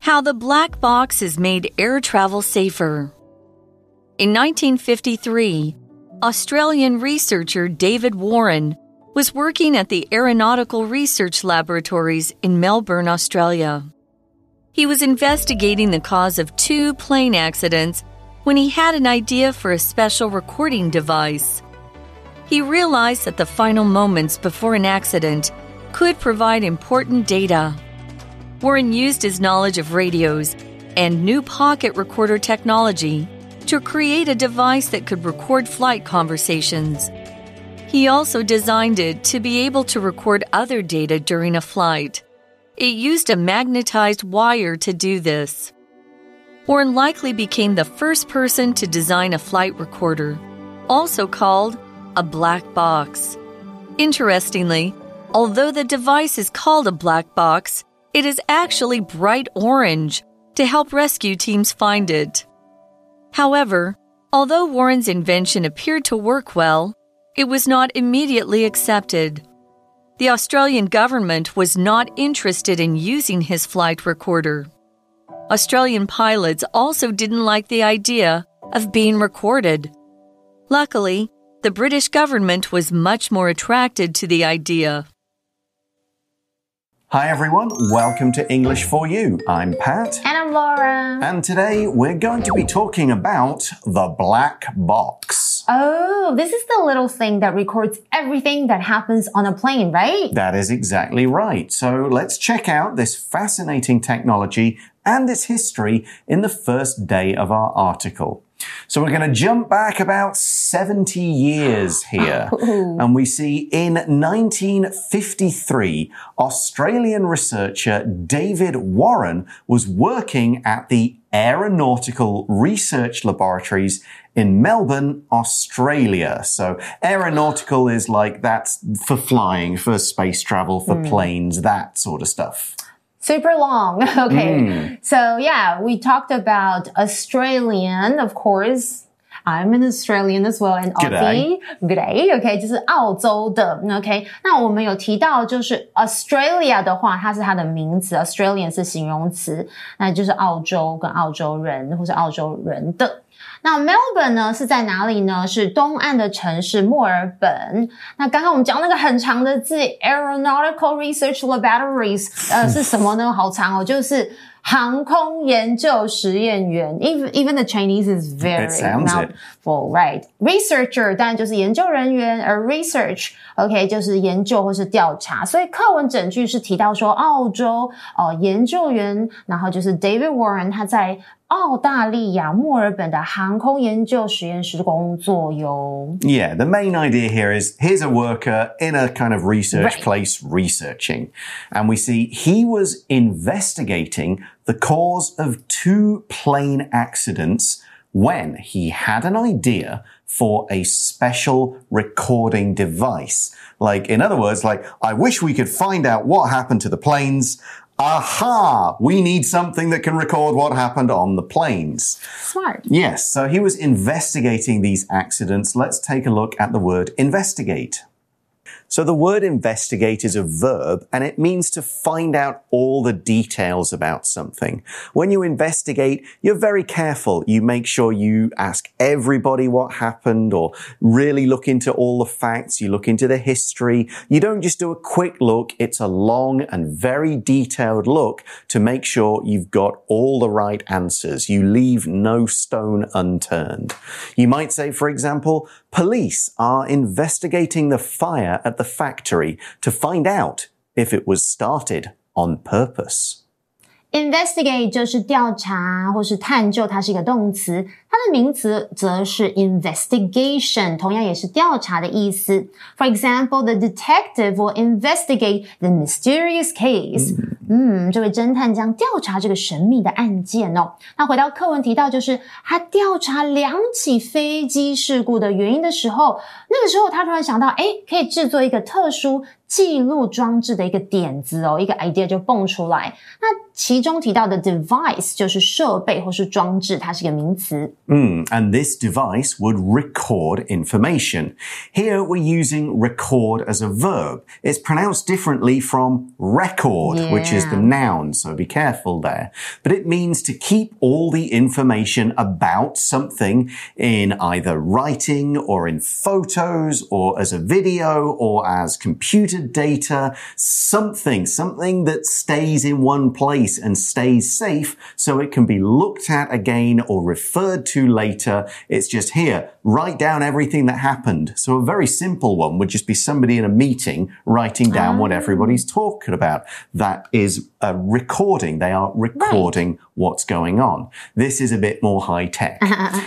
How the black box has made air travel safer. In 1953, Australian researcher David Warren was working at the Aeronautical Research Laboratories in Melbourne, Australia. He was investigating the cause of two plane accidents when he had an idea for a special recording device. He realized that the final moments before an accident could provide important data. Warren used his knowledge of radios and new pocket recorder technology to create a device that could record flight conversations. He also designed it to be able to record other data during a flight. It used a magnetized wire to do this. Warren likely became the first person to design a flight recorder, also called a black box. Interestingly, although the device is called a black box, it is actually bright orange to help rescue teams find it. However, although Warren's invention appeared to work well, it was not immediately accepted. The Australian government was not interested in using his flight recorder. Australian pilots also didn't like the idea of being recorded. Luckily, the British government was much more attracted to the idea. Hi everyone, welcome to English for You. I'm Pat. And I'm Laura. And today we're going to be talking about the black box. Oh, this is the little thing that records everything that happens on a plane, right? That is exactly right. So let's check out this fascinating technology and its history in the first day of our article. So we're going to jump back about 70 years here. and we see in 1953, Australian researcher David Warren was working at the Aeronautical Research Laboratories in Melbourne, Australia. So aeronautical is like that's for flying, for space travel, for mm. planes, that sort of stuff super long. okay. Mm. So yeah, we talked about Australian, of course. I'm an Australian as well, and Aussie. Good day. OK，就是澳洲的。OK，那我们有提到，就是 Australia 的话，它是它的名词，Australian 是形容词，那就是澳洲跟澳洲人或是澳洲人的。那 Melbourne 呢是在哪里呢？是东岸的城市墨尔本。那刚刚我们讲那个很长的字，Aeronautical Research Laboratories，呃，是什么呢？好长哦，就是航空研究实验员。Even even the Chinese is very mouthful, right? Researcher 当然就是研究人员，而 research，OK 就是研究或是调查。所以课文整句是提到说澳洲哦研究员，然后就是 David Warren 他在。澳大利亚墨尔本的航空研究实验室工作哟。Yeah, the main idea here is here's a worker in a kind of research right. place researching, and we see he was investigating the cause of two plane accidents when he had an idea for a special recording device. Like, in other words, like, I wish we could find out what happened to the planes. Aha! We need something that can record what happened on the planes. Smart. Yes, so he was investigating these accidents. Let's take a look at the word investigate. So the word investigate is a verb and it means to find out all the details about something. When you investigate, you're very careful. You make sure you ask everybody what happened or really look into all the facts. You look into the history. You don't just do a quick look. It's a long and very detailed look to make sure you've got all the right answers. You leave no stone unturned. You might say, for example, police are investigating the fire at the factory to find out if it was started on purpose. Investigate 就是调查或是探究，它是一个动词。它的名词则是 investigation，同样也是调查的意思。For example, the detective will investigate the mysterious case. 嗯，这位侦探将调查这个神秘的案件哦。那回到课文提到，就是他调查两起飞机事故的原因的时候，那个时候他突然想到，哎，可以制作一个特殊记录装置的一个点子哦，一个 idea 就蹦出来。那其中提到的 device 就是设备或是装置，它是一个名词。Mm, and this device would record information. Here we're using record as a verb. It's pronounced differently from record, Yeah. which is the noun, so be careful there. But it means to keep all the information about something in either writing or in photos or as a video or as computer data, something, something that stays in one place and stays safe so it can be looked at again or referred to later. It's just here, write down everything that happened. So a very simple one would just be somebody in a meeting writing down what ah. everybody's talking about. That is a recording. They are recording what's going on. This is a bit more high tech.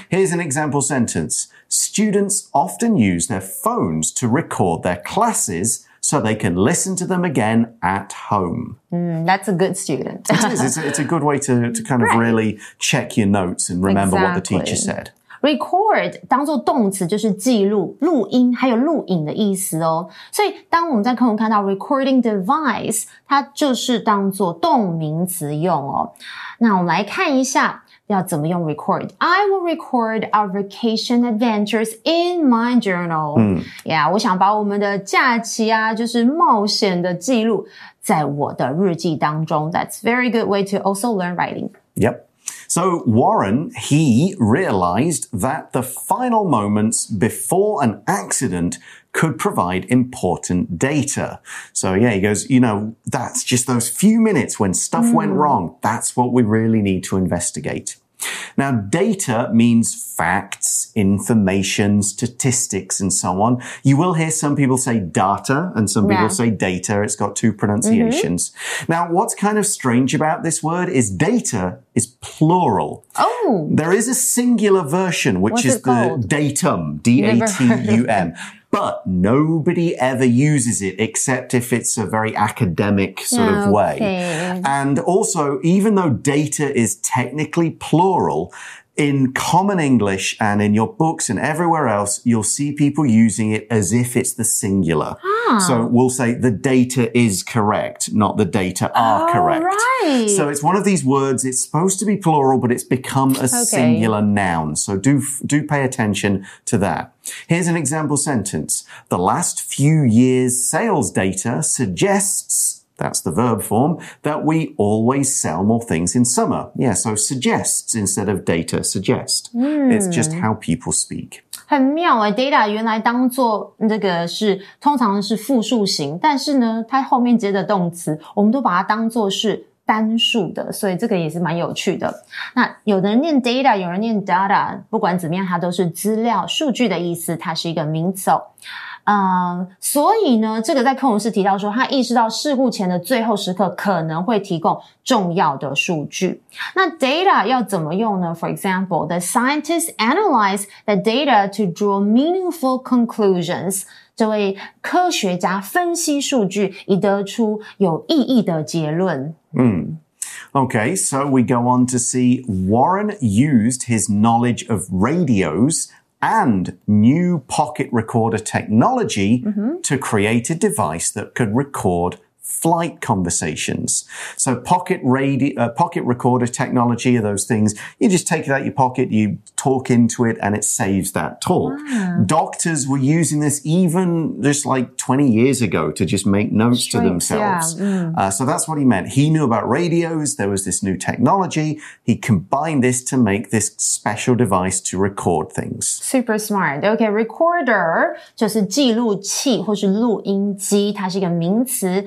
Here's an example sentence. Students often use their phones to record their classes so they can listen to them again at home. Mm, that's a good student. It is. It's a, it's a good way to, to kind of Right. really check your notes and remember what the teacher Exactly. said. Record 当做动词就是记录、录音还有录影的意思哦。所以当我们在课文看到 recording device，它就是当做动名词用哦。那我们来看一下 要怎么用 record。I will record our vacation adventures in my journal。嗯，Yeah，我想把我们的假期啊，就是冒险的记录在我的日记当中。That's very good way to also learn writing. Yep. So Warren, he realized that the final moments before an accident could provide important data. So yeah, he goes, you know, that's just those few minutes when stuff went wrong. That's what we really need to investigate. Now, data means facts, information, statistics, and so on. You will hear some people say data and some people say data. It's got two pronunciations. Mm-hmm. Now, what's kind of strange about this word is data is plural. Oh, There is a singular version, which What's is it called? the datum, D A T U M. But nobody ever uses it except if it's a very academic sort of way. And also, even though data is technically plural, in common English and in your books and everywhere else, you'll see people using it as if it's the singular. Ah. So we'll say the data is correct, not the data are Oh, correct. right. So it's one of these words. It's supposed to be plural, but it's become a singular noun. So do do pay attention to that. Here's an example sentence. The last few years' sales data suggests. That's the verb form that we always sell more things in summer. Yeah, so suggests instead of data suggest. It's just how people speak. 很妙哎、d a t a 原来当做这个是通常是复数型，但是呢，它后面接的动词，我们都把它当做是单数的，所以这个也是蛮有趣的。那有的人念 data，有人念 data，不管怎么样，它都是资料、数据的意思，它是一个名词哦。嗯，所以呢，这个在课文是提到说，他意识到事故前的最后时刻可能会提供重要的数据。那 data 要怎么用呢？For example, the scientists analyze the data to draw meaningful conclusions. 这位科学家分析数据，以得出有意义的结论。 Okay, so we go on to see Warren used his knowledge of radios and new pocket recorder technology mm-hmm. to create a device that could record flight conversations. So pocket radio, uh, pocket recorder technology are those things you just take it out your pocket, you talk into it, and it saves that talk. Doctors were using this even just like 20 years ago to just make notes to Straight, themselves. yeah, Uh, so that's what he meant. He knew about radios. There was this new technology. He combined this to make this special device to record things. Super smart. OK, recorder 就是记录器或是录音机，它是一个名词。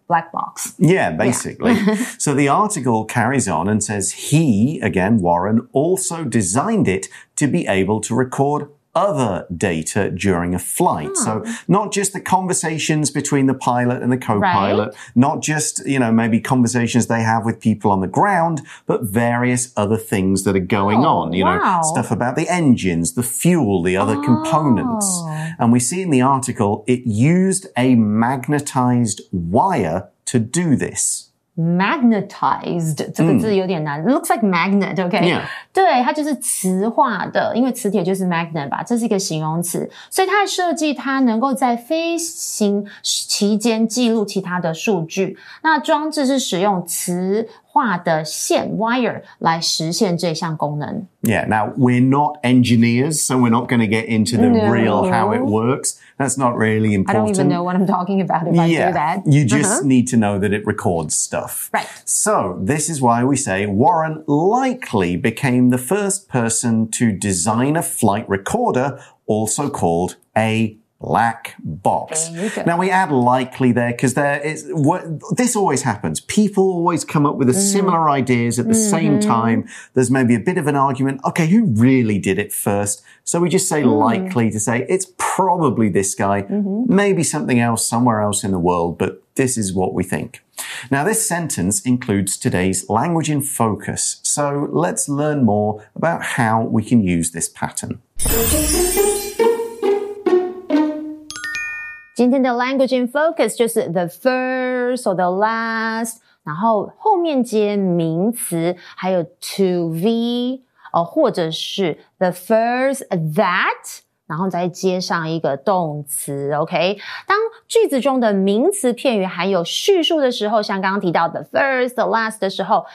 black box. Yeah, basically. so the article carries on and says he, again, Warren, also designed it to be able to record other data during a flight. So hmm. not just the conversations between the pilot and the co-pilot, Right. not just, you know, maybe conversations they have with people on the ground, but various other things that are going Oh, on, you know, stuff about the engines, the fuel, the other oh. components. Oh. And we see in the article, it used a magnetized wire to do this. Magnetized 这个字有点难、l o o k s like magnet，OK？、Yeah. 对，它就是磁化的，因为磁铁就是 magnet 吧，这是一个形容词，所以它的设计它能够在飞行期间记录其他的数据。那装置是使用磁化的线 wire 来实现这项功能。 Yeah. Now we're not engineers, so we're not going to get into the No. real how it works. That's not really I important. don't even know what I'm talking about if I do Yeah, that. you just Uh-huh. need to know that it records stuff. Right. So, this is why we say Warren likely became the first person to design a flight recorder, also called a black box. There you go. Now we add likely there because there is what this always happens. People always come up with a mm. similar ideas at the same mm-hmm. time. There's maybe a bit of an argument. Okay, who really did it first? So we just say mm. likely to say it's probably this guy, mm-hmm. maybe something else somewhere else in the world, but this is what we think. Now, this sentence includes today's language in focus. So let's learn more about how we can use this pattern. 今天的 language in focus 就是 the first or the last，然后后面接名词，还有 to v 哦，或者是 the first that，然后再接上一个动词。OK，当句子中的名词片语含有叙述的时候，像刚刚提到的 first、the last 的时候。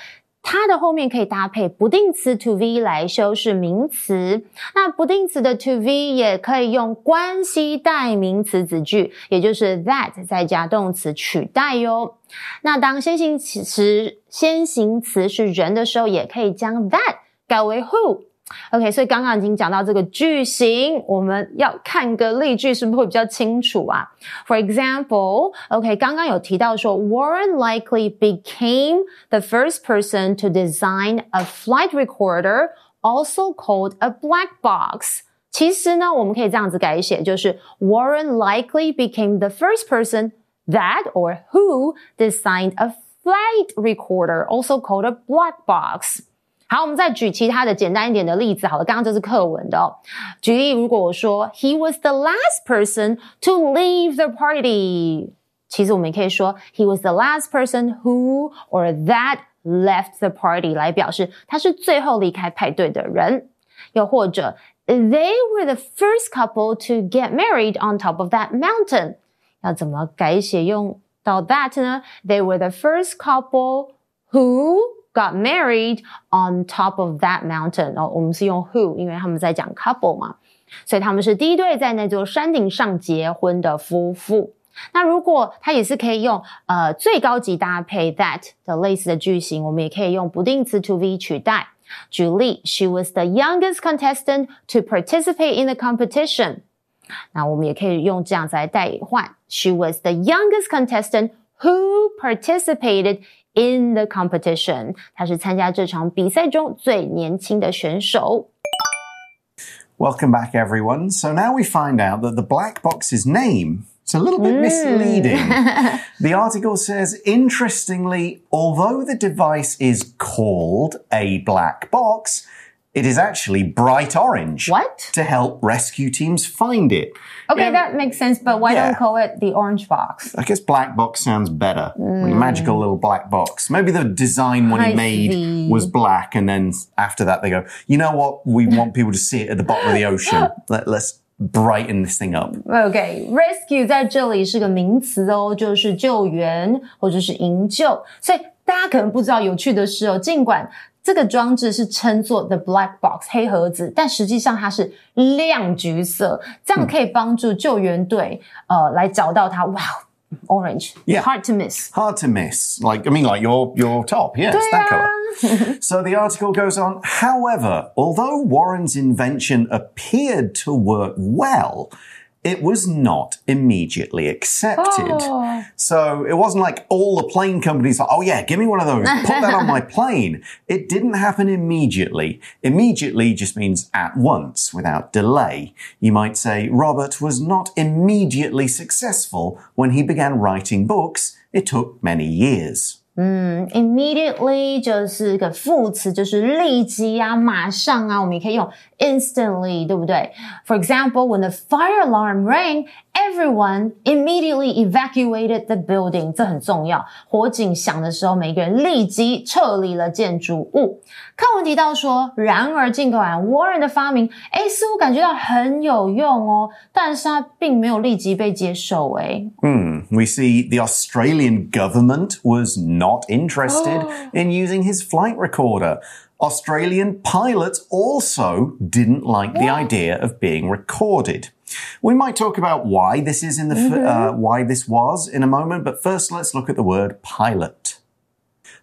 它的后面可以搭配不定词 to v 来修饰名词，那不定词的 to v 也可以用关系代名词子句，也就是 that 再加动词取代哟。那当先行词先行词是人的时候，也可以将 that 改为 who。OK，所以刚刚已经讲到这个句型，我们要看个例句，是不是会比较清楚啊？For example，OK，、刚刚有提到说，Warren likely became the first person to design a flight recorder, also called a black box。其实呢，我们可以这样子改写，就是 Warren likely became the first person that or who designed a flight recorder, also called a black box。 好，我们再举其他的简单一点的例子。好了，刚刚这是课文的哦。举例，如果我说 He was the last person to leave the party，其实我们也可以说 He was the last person who or that left the party 来表示他是最后离开派对的人。又或者 They were the first couple to get married on top of that mountain。要怎么改写用到 that 呢？They were the first couple who got married on top of that mountain。哦，我们是用 who，因为他们在讲 couple 嘛，所以他们是第一对在那座山顶上结婚的夫妇。那如果它也是可以用呃最高级搭配 that 的类似的句型，我们也可以用不定词 to v 取代。举例，She was the youngest contestant to participate in the competition。那我们也可以用这样子来代换，She was the youngest contestant who participated in the competition。她是参加这场比赛中最年轻的选手。 Welcome back, everyone. So now we find out that the black box's name is a little bit misleading. the article says, interestingly, although the device is called a black box, it is actually bright orange. What? To help rescue teams find it. Okay, Yeah, that makes sense, but why Yeah. don't call it the orange box? I guess black box sounds better. Like a magical little black box. Maybe the design when he I made see. was black, and then after that they go, you know what? We want people to see it at the bottom of the ocean. Let, let's brighten this thing up. OK，rescue、在这里是个名词哦，就是救援或者是营救。所以大家可能不知道，有趣的是哦，尽管 这个装置是称作 the black box 黑盒子，但实际上它是亮橘色，这样可以帮助救援队、呃来找到它。哇，orange， Yeah. hard to miss。 Hard to miss. Like I mean, like your your top, yes, that color. so the article goes on. However, although Warren's invention appeared to work well, it was not immediately accepted. Oh. So it wasn't like all the plane companies like, oh yeah, give me one of those, put that on my plane. It didn't happen immediately. Immediately just means at once, without delay. You might say Robert was not immediately successful when he began writing books. It took many years. 嗯 Immediately 就是个副词，就是立即啊、马上啊，我们也可以用 instantly，对不对？For example, when the fire alarm rang, everyone immediately evacuated the building。这很重要。火警响的时候，每个人立即撤离了建筑物。课文提到说，然而尽管 Warren 的发明，哎，似乎感觉到很有用哦，但是它并没有立即被接受。哎，嗯，We see the Australian government was not interested in using his flight recorder. Australian pilots also didn't like the idea of being recorded. We might talk about why this is in the uh, why this was in a moment, but first let's look at the word pilot.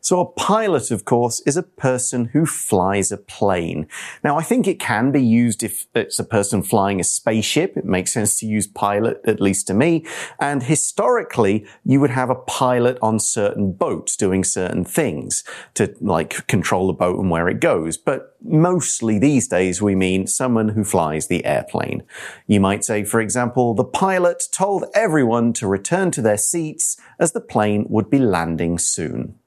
So a pilot, of course, is a person who flies a plane. Now, I think it can be used if it's a person flying a spaceship. It makes sense to use pilot, at least to me. And historically, you would have a pilot on certain boats doing certain things to like control the boat and where it goes. But mostly these days, we mean someone who flies the airplane. You might say, for example, the pilot told everyone to return to their seats as the plane would be landing soon.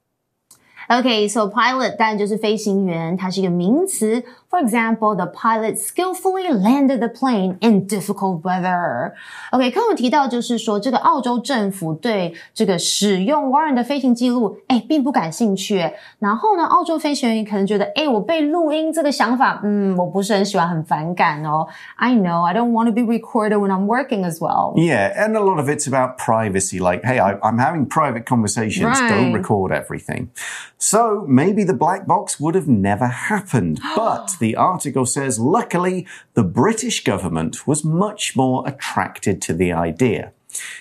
Okay, so pilot 当然就是飞行员，它是一个名词。For example, the pilot skillfully landed the plane in difficult weather. OK，刚刚提到就是说，这个澳洲政府对这个使用 Warren 的飞行记录，哎，并不感兴趣。然后呢，澳洲飞行员可能觉得，哎，我被录音这个想法，嗯，我不是很喜欢，很反感哦。I know, I don't want to be recorded when I'm working as well. Yeah, and a lot of it's about privacy. Like, hey, I, am having private conversations. Right. Don't record everything. So maybe the black box would have never happened. But the article says, luckily, the British government was much more attracted to the idea.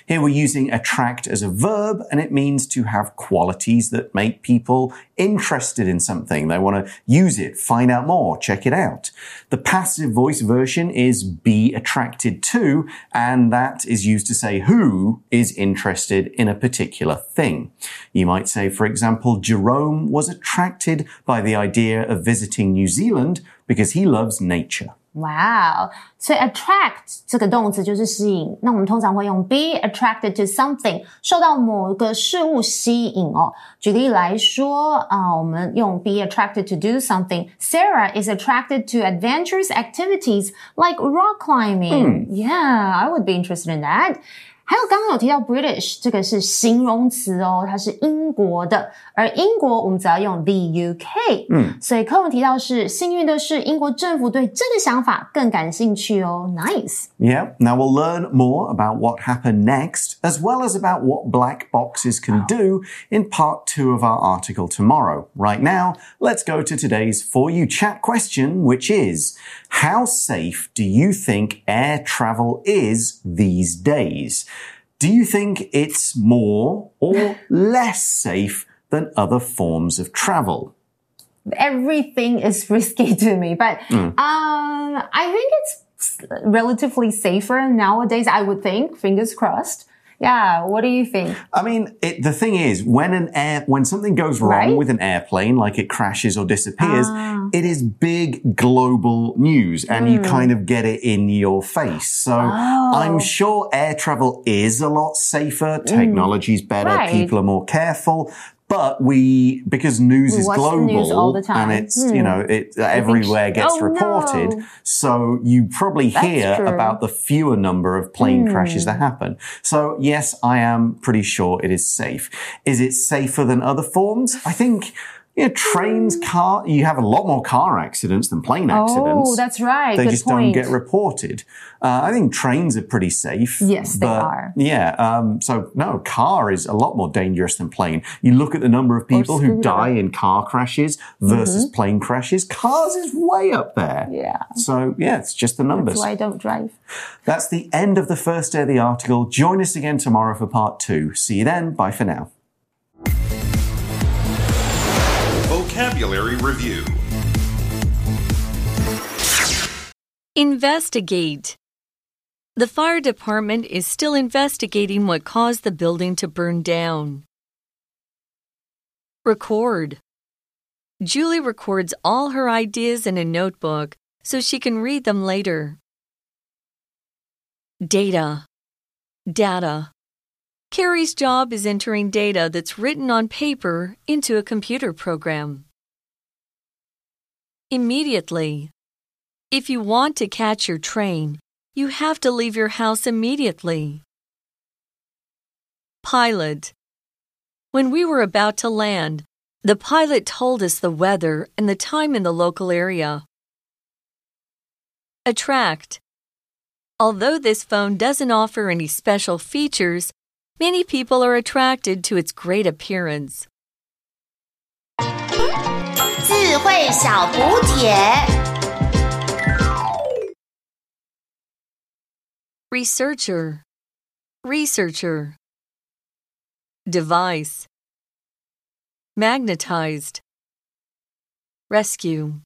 Here we're using attract as a verb, and it means to have qualities that make people interested in something. They want to use it, find out more, check it out. The passive voice version is be attracted to, and that is used to say who is interested in a particular thing. You might say, for example, Jerome was attracted by the idea of visiting New Zealand because he loves nature. Wow，所以 attract 这个动词就是吸引。那我们通常会用 be attracted to something，受到某个事物吸引哦。举例来说啊、呃，我们用 be attracted to do something。Sarah is attracted to adventurous activities like rock climbing. Yeah, I would be interested in that. 还有刚刚有提到 British，这个是形容词哦，它是英国的，而英国我们只要用 the UK。嗯，所以课文提到是幸运的是，英国政府对这个想法更感兴趣哦。Nice。 Yeah. Now we'll learn more about what happened next, as well as about what black boxes can do in part two of our article tomorrow. Right now, let's go to today's For You chat question, which is, how safe do you think air travel is these days? Do you think it's more or less safe than other forms of travel? Everything is risky to me, but um, I think it's relatively safer nowadays. I would think. Fingers crossed. Yeah. What do you think? I mean, it, the thing is, when an air, when something goes wrong Right. with an airplane, like it crashes or disappears, ah. it is big global news and you hmm. kind of get it in your face. So oh. I'm sure air travel is a lot safer. Mm. Technology's better. Right. People are more careful. But we, because news We is global news all the time. and it's, you know, it everywhere gets oh, reported. no. So you probably hear true. Hmm. about the fewer number of plane crashes that happen. So yes, I am pretty sure it is safe. Is it safer than other forms? I think, you know, trains, car, you have a lot more car accidents than plane accidents. Oh, that's right. They Good just point. don't get reported. Uh, I think trains are pretty safe. Yes, they are. Yeah. Um, so no, car is a lot more dangerous than plane. You look at the number of people who die in car crashes versus plane crashes. Cars is way up there. Yeah. So yeah, it's just the numbers. That's why I don't drive. That's the end of the first day of the article. Join us again tomorrow for part two. See you then. Bye for now. Vocabulary Review Investigate. The fire department is still investigating what caused the building to burn down. Record. Julie records all her ideas in a notebook so she can read them later. Data. Data. Carrie's job is entering data that's written on paper into a computer program. Immediately. If you want to catch your train, you have to leave your house immediately. Pilot. When we were about to land, the pilot told us the weather and the time in the local area. Attract. Although this phone doesn't offer any special features, many people are attracted to its great appearance. 智慧小补帖。Researcher, researcher. Device, magnetized. Rescue.